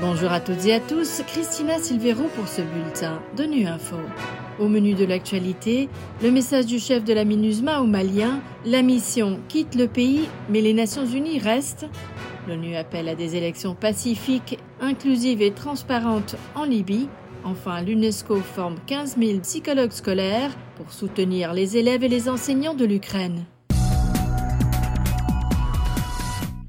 Bonjour à toutes et à tous, Christina Silvero pour ce bulletin de Nu Info. Au menu de l'actualité, le message du chef de la MINUSMA aux Maliens, la mission quitte le pays, mais les Nations Unies restent. L'ONU appelle à des élections pacifiques, inclusives et transparentes en Libye. Enfin, l'UNESCO forme 15 000 psychologues scolaires pour soutenir les élèves et les enseignants de l'Ukraine.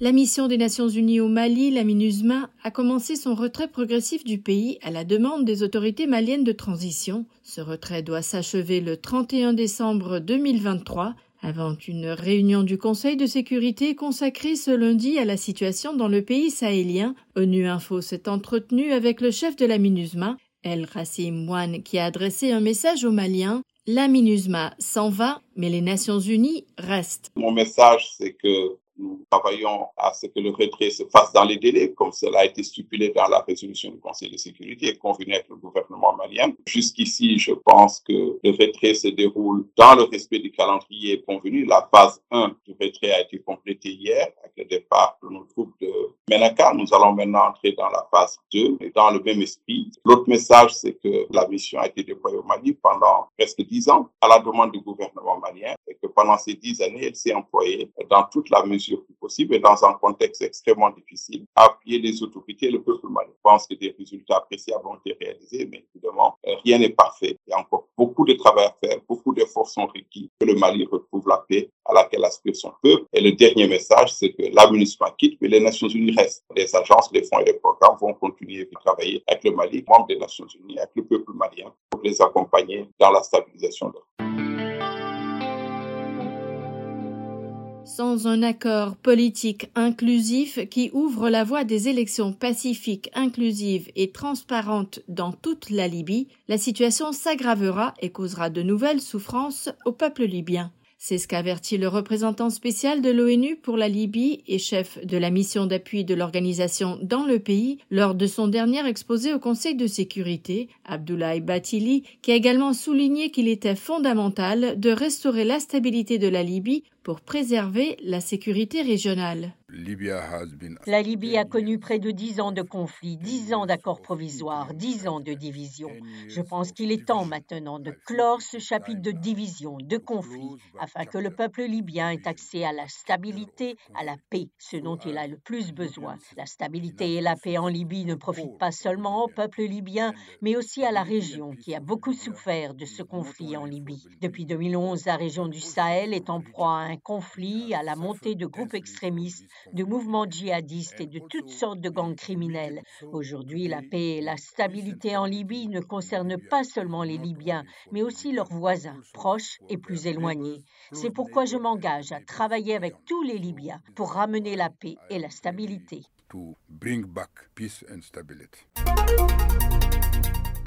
La mission des Nations Unies au Mali, la MINUSMA, a commencé son retrait progressif du pays à la demande des autorités maliennes de transition. Ce retrait doit s'achever le 31 décembre 2023 avant une réunion du Conseil de sécurité consacrée ce lundi à la situation dans le pays sahélien. ONU Info s'est entretenu avec le chef de la MINUSMA, El Rassim Moine, qui a adressé un message aux Maliens. La MINUSMA s'en va, mais les Nations Unies restent. Mon message, c'est que nous travaillons à ce que le retrait se fasse dans les délais, comme cela a été stipulé dans la résolution du Conseil de sécurité et convenu avec le gouvernement malien. Jusqu'ici, je pense que le retrait se déroule dans le respect du calendrier convenu. La phase 1 du retrait a été complétée hier avec le départ de nos troupes de Menaka. Nous allons maintenant entrer dans la phase 2 et dans le même esprit. L'autre message, c'est que la mission a été déployée au Mali pendant presque dix ans à la demande du gouvernement malien et que pendant ces dix années, elle s'est employée dans toute la mesure et dans un contexte extrêmement difficile, appuyer les autorités et le peuple malien. Je pense que des résultats appréciables ont été réalisés, mais évidemment, rien n'est parfait. Il y a encore beaucoup de travail à faire, beaucoup d'efforts sont requis que le Mali retrouve la paix à laquelle aspire son peuple. Et le dernier message, c'est que l'administration quitte, mais les Nations Unies restent. Les agences, les fonds et les programmes vont continuer à travailler avec le Mali, membres des Nations Unies, avec le peuple malien, pour les accompagner dans la stabilisation de sans un accord politique inclusif qui ouvre la voie des élections pacifiques, inclusives et transparentes dans toute la Libye, la situation s'aggravera et causera de nouvelles souffrances au peuple libyen. C'est ce qu'avertit le représentant spécial de l'ONU pour la Libye et chef de la mission d'appui de l'organisation dans le pays lors de son dernier exposé au Conseil de sécurité, Abdoulaye Batili, qui a également souligné qu'il était fondamental de restaurer la stabilité de la Libye pour préserver la sécurité régionale. La Libye a connu près de dix ans de conflits, dix ans d'accords provisoires, dix ans de division. Je pense qu'il est temps maintenant de clore ce chapitre de division, de conflit, afin que le peuple libyen ait accès à la stabilité, à la paix, ce dont il a le plus besoin. La stabilité et la paix en Libye ne profitent pas seulement au peuple libyen, mais aussi à la région qui a beaucoup souffert de ce conflit en Libye. Depuis 2011, la région du Sahel est en proie à un conflit, à la montée de groupes extrémistes de mouvements djihadistes et de toutes sortes de gangs criminels. Aujourd'hui, la paix et la stabilité en Libye ne concernent pas seulement les Libyens, mais aussi leurs voisins, proches et plus éloignés. C'est pourquoi je m'engage à travailler avec tous les Libyens pour ramener la paix et la stabilité.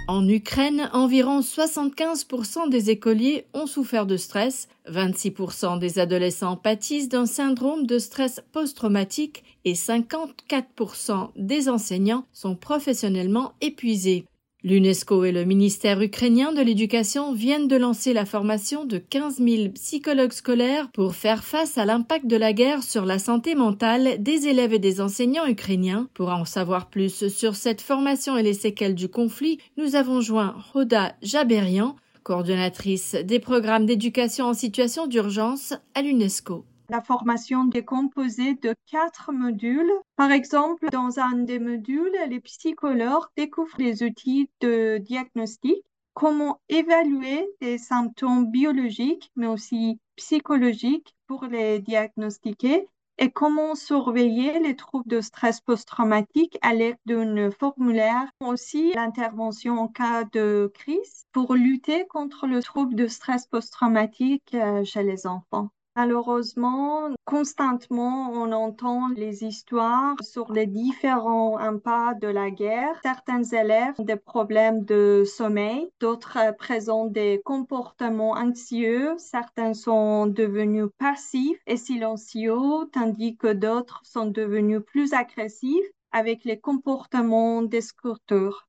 En Ukraine, environ 75% des écoliers ont souffert de stress, 26% des adolescents pâtissent d'un syndrome de stress post-traumatique et 54% des enseignants sont professionnellement épuisés. L'UNESCO et le ministère ukrainien de l'Éducation viennent de lancer la formation de 15 000 psychologues scolaires pour faire face à l'impact de la guerre sur la santé mentale des élèves et des enseignants ukrainiens. Pour en savoir plus sur cette formation et les séquelles du conflit, nous avons joint Roda Jaberian, coordonnatrice des programmes d'éducation en situation d'urgence à l'UNESCO. La formation est composée de quatre modules. Par exemple, dans un des modules, les psychologues découvrent les outils de diagnostic, comment évaluer les symptômes biologiques, mais aussi psychologiques pour les diagnostiquer et comment surveiller les troubles de stress post-traumatique à l'aide d'un formulaire. Aussi, l'intervention en cas de crise pour lutter contre le trouble de stress post-traumatique euh, chez les enfants. Malheureusement, constamment, on entend les histoires sur les différents impacts de la guerre. Certains élèves ont des problèmes de sommeil, d'autres présentent des comportements anxieux, certains sont devenus passifs et silencieux, tandis que d'autres sont devenus plus agressifs avec les comportements d'escorteurs.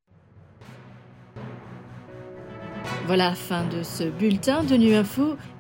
Voilà fin de ce bulletin de Nu Info.